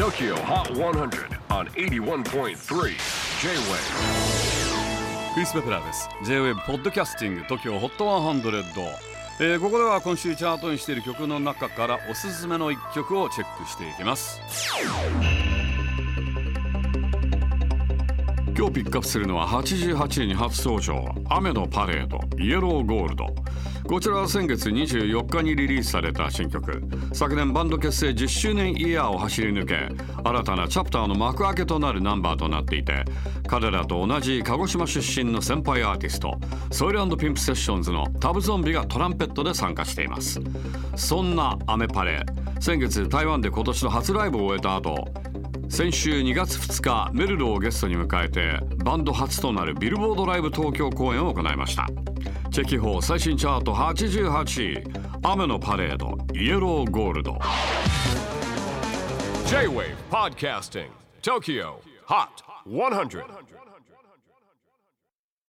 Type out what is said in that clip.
TOKYO HOT 100 on 81.3 J-WAVE クリス・ベプラーです。J-WAVE ポッドキャスティング TOKYO HOT 100、えーここでは今週チャートにしている曲の中からおすすめの一曲をチェックしていきます。今日ピックアップするのは88位に初登場。雨のパレード。イエローゴールド。こちらは先月24日にリリースされた新曲。昨年バンド結成10周年イヤーを走り抜け新たなチャプターの幕開けとなるナンバーとなっていて彼らと同じ鹿児島出身の先輩アーティストソイルピンプセッションズのタブゾンビがトランペットで参加しています。そんな雨パレ先月台湾で今年の初ライブを終えた後先週2月2日メルロをゲストに迎えてバンド初となるビルボードライブ東京公演を行いました。チェキホー最新チャート88位雨のパレードイエローゴールド。J-WAVE PODCASTING TOKYO HOT 100